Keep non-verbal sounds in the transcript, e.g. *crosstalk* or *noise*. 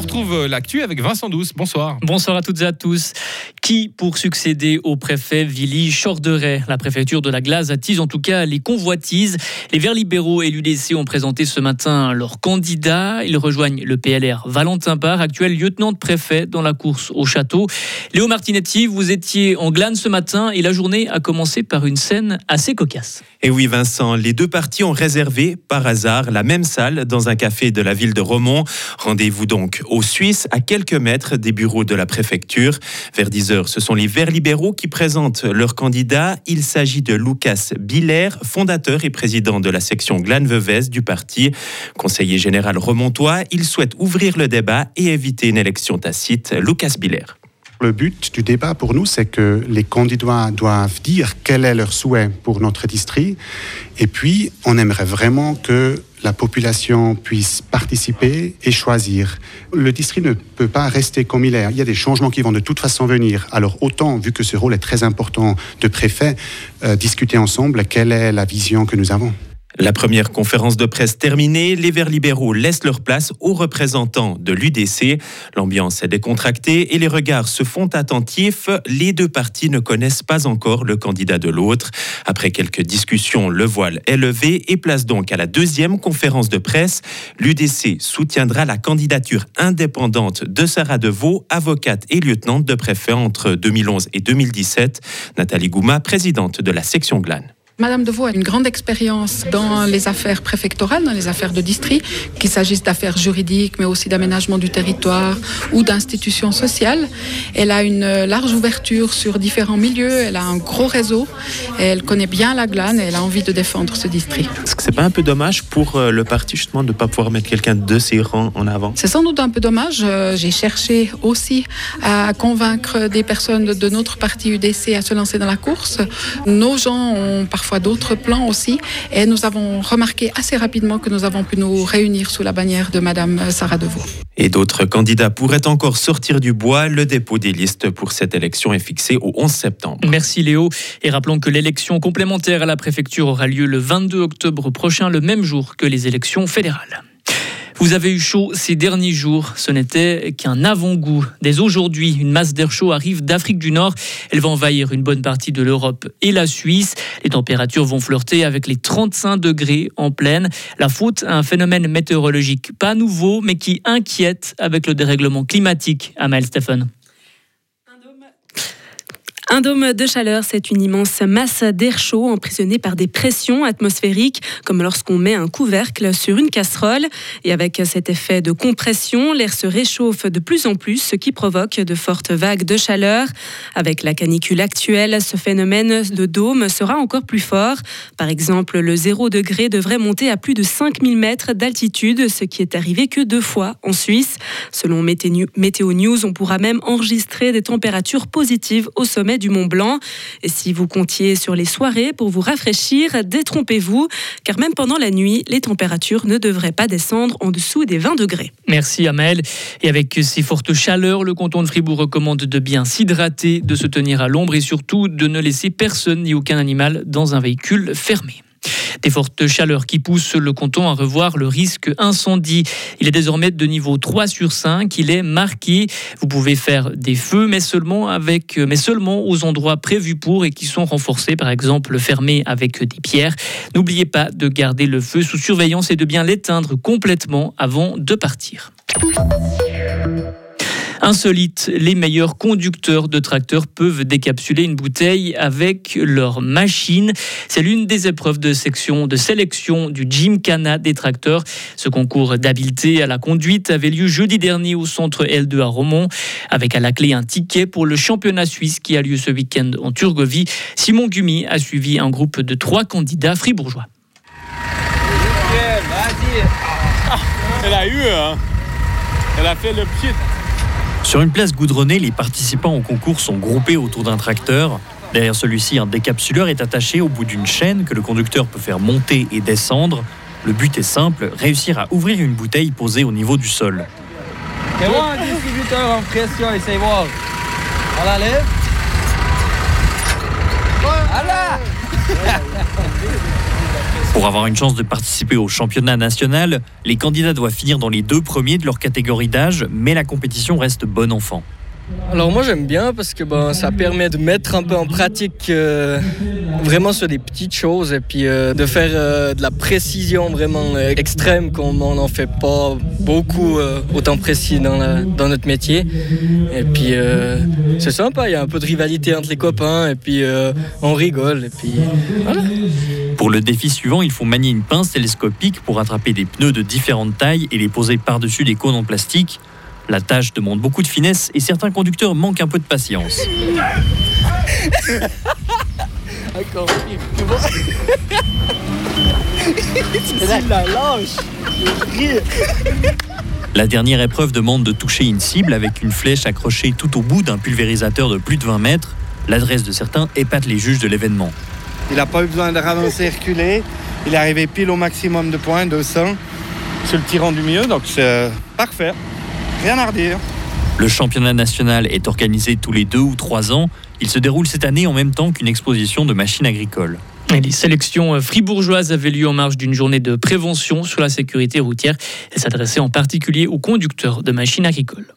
On retrouve l'actu avec Vincent Douce. Bonsoir. Bonsoir à toutes et à tous. Qui pour succéder au préfet Willy Chorderet La préfecture de la Glace attise en tout cas les convoitises. Les Verts libéraux et l'UDC ont présenté ce matin leurs candidats. Ils rejoignent le PLR Valentin Barre, actuel lieutenant de préfet dans la course au château. Léo Martinetti, vous étiez en glane ce matin et la journée a commencé par une scène assez cocasse. Et oui Vincent, les deux partis ont réservé par hasard la même salle dans un café de la ville de Romont. Rendez-vous donc aux Suisses, à quelques mètres des bureaux de la préfecture. Vers 10 ce sont les Verts libéraux qui présentent leur candidat. Il s'agit de Lucas Biller, fondateur et président de la section Glanvevez du parti. Conseiller général remontois, il souhaite ouvrir le débat et éviter une élection tacite. Lucas Biller. Le but du débat pour nous, c'est que les candidats doivent dire quel est leur souhait pour notre district. Et puis, on aimerait vraiment que la population puisse participer et choisir. Le district ne peut pas rester comme il est. Il y a des changements qui vont de toute façon venir. Alors autant, vu que ce rôle est très important de préfet, euh, discuter ensemble quelle est la vision que nous avons. La première conférence de presse terminée, les Verts libéraux laissent leur place aux représentants de l'UDC. L'ambiance est décontractée et les regards se font attentifs. Les deux partis ne connaissent pas encore le candidat de l'autre. Après quelques discussions, le voile est levé et place donc à la deuxième conférence de presse. L'UDC soutiendra la candidature indépendante de Sarah Deveau, avocate et lieutenante de préfet entre 2011 et 2017. Nathalie Gouma, présidente de la section Glane. Madame Deveau a une grande expérience dans les affaires préfectorales, dans les affaires de district, qu'il s'agisse d'affaires juridiques, mais aussi d'aménagement du territoire ou d'institutions sociales. Elle a une large ouverture sur différents milieux, elle a un gros réseau, elle connaît bien la glane et elle a envie de défendre ce district. Est-ce que c'est pas un peu dommage pour euh, le parti justement de ne pas pouvoir mettre quelqu'un de ses rangs en avant? C'est sans doute un peu dommage. Euh, j'ai cherché aussi à convaincre des personnes de notre parti UDC à se lancer dans la course. Nos gens ont parfois d'autres plans aussi. Et nous avons remarqué assez rapidement que nous avons pu nous réunir sous la bannière de Madame Sarah Devaux. Et d'autres candidats pourraient encore sortir du bois. Le dépôt des listes pour cette élection est fixé au 11 septembre. Merci Léo. Et rappelons que l'élection complémentaire à la préfecture aura lieu le 22 octobre prochain, le même jour que les élections fédérales. Vous avez eu chaud ces derniers jours. Ce n'était qu'un avant-goût. Dès aujourd'hui, une masse d'air chaud arrive d'Afrique du Nord. Elle va envahir une bonne partie de l'Europe et la Suisse. Les températures vont flirter avec les 35 degrés en pleine. La faute à un phénomène météorologique pas nouveau, mais qui inquiète avec le dérèglement climatique. Amael Stephen. Un dôme de chaleur, c'est une immense masse d'air chaud emprisonnée par des pressions atmosphériques, comme lorsqu'on met un couvercle sur une casserole. Et avec cet effet de compression, l'air se réchauffe de plus en plus, ce qui provoque de fortes vagues de chaleur. Avec la canicule actuelle, ce phénomène de dôme sera encore plus fort. Par exemple, le zéro degré devrait monter à plus de 5000 mètres d'altitude, ce qui est arrivé que deux fois en Suisse. Selon Météo News, on pourra même enregistrer des températures positives au sommet du Mont Blanc. Et si vous comptiez sur les soirées pour vous rafraîchir, détrompez-vous, car même pendant la nuit, les températures ne devraient pas descendre en dessous des 20 degrés. Merci Amel. Et avec ces fortes chaleurs, le canton de Fribourg recommande de bien s'hydrater, de se tenir à l'ombre et surtout de ne laisser personne ni aucun animal dans un véhicule fermé. Des fortes chaleurs qui poussent le canton à revoir le risque incendie. Il est désormais de niveau 3 sur 5. Il est marqué. Vous pouvez faire des feux, mais seulement, avec, mais seulement aux endroits prévus pour et qui sont renforcés, par exemple fermés avec des pierres. N'oubliez pas de garder le feu sous surveillance et de bien l'éteindre complètement avant de partir. Insolite, les meilleurs conducteurs de tracteurs peuvent décapsuler une bouteille avec leur machine. C'est l'une des épreuves de section de sélection du Gymkhana des tracteurs. Ce concours d'habileté à la conduite avait lieu jeudi dernier au centre L2 à Romont, avec à la clé un ticket pour le championnat suisse qui a lieu ce week-end en Turgovie. Simon Gumi a suivi un groupe de trois candidats fribourgeois. Elle a eu, hein. Elle a fait le pied sur une place goudronnée, les participants au concours sont groupés autour d'un tracteur. Derrière celui-ci, un décapsuleur est attaché au bout d'une chaîne que le conducteur peut faire monter et descendre. Le but est simple, réussir à ouvrir une bouteille posée au niveau du sol. un distributeur en pression, voir. On la lève. Pour avoir une chance de participer au championnat national, les candidats doivent finir dans les deux premiers de leur catégorie d'âge, mais la compétition reste bon enfant. Alors moi j'aime bien parce que ben, ça permet de mettre un peu en pratique euh, vraiment sur des petites choses et puis euh, de faire euh, de la précision vraiment extrême comme on n'en fait pas beaucoup autant précis dans, dans notre métier. Et puis c'est sympa, il y a un peu de rivalité entre les copains et puis on rigole et puis voilà. Pour le défi suivant, il faut manier une pince télescopique pour attraper des pneus de différentes tailles et les poser par-dessus des cônes en plastique. La tâche demande beaucoup de finesse et certains conducteurs manquent un peu de patience. *laughs* La dernière épreuve demande de toucher une cible avec une flèche accrochée tout au bout d'un pulvérisateur de plus de 20 mètres. L'adresse de certains épate les juges de l'événement. Il n'a pas eu besoin de ravancer et reculer. Il est arrivé pile au maximum de points, 200, sur le tirant du milieu, donc c'est euh, parfait. Rien à redire. Le championnat national est organisé tous les deux ou trois ans. Il se déroule cette année en même temps qu'une exposition de machines agricoles. Et les sélections euh, fribourgeoises avaient lieu en marge d'une journée de prévention sur la sécurité routière. Elle s'adressait en particulier aux conducteurs de machines agricoles.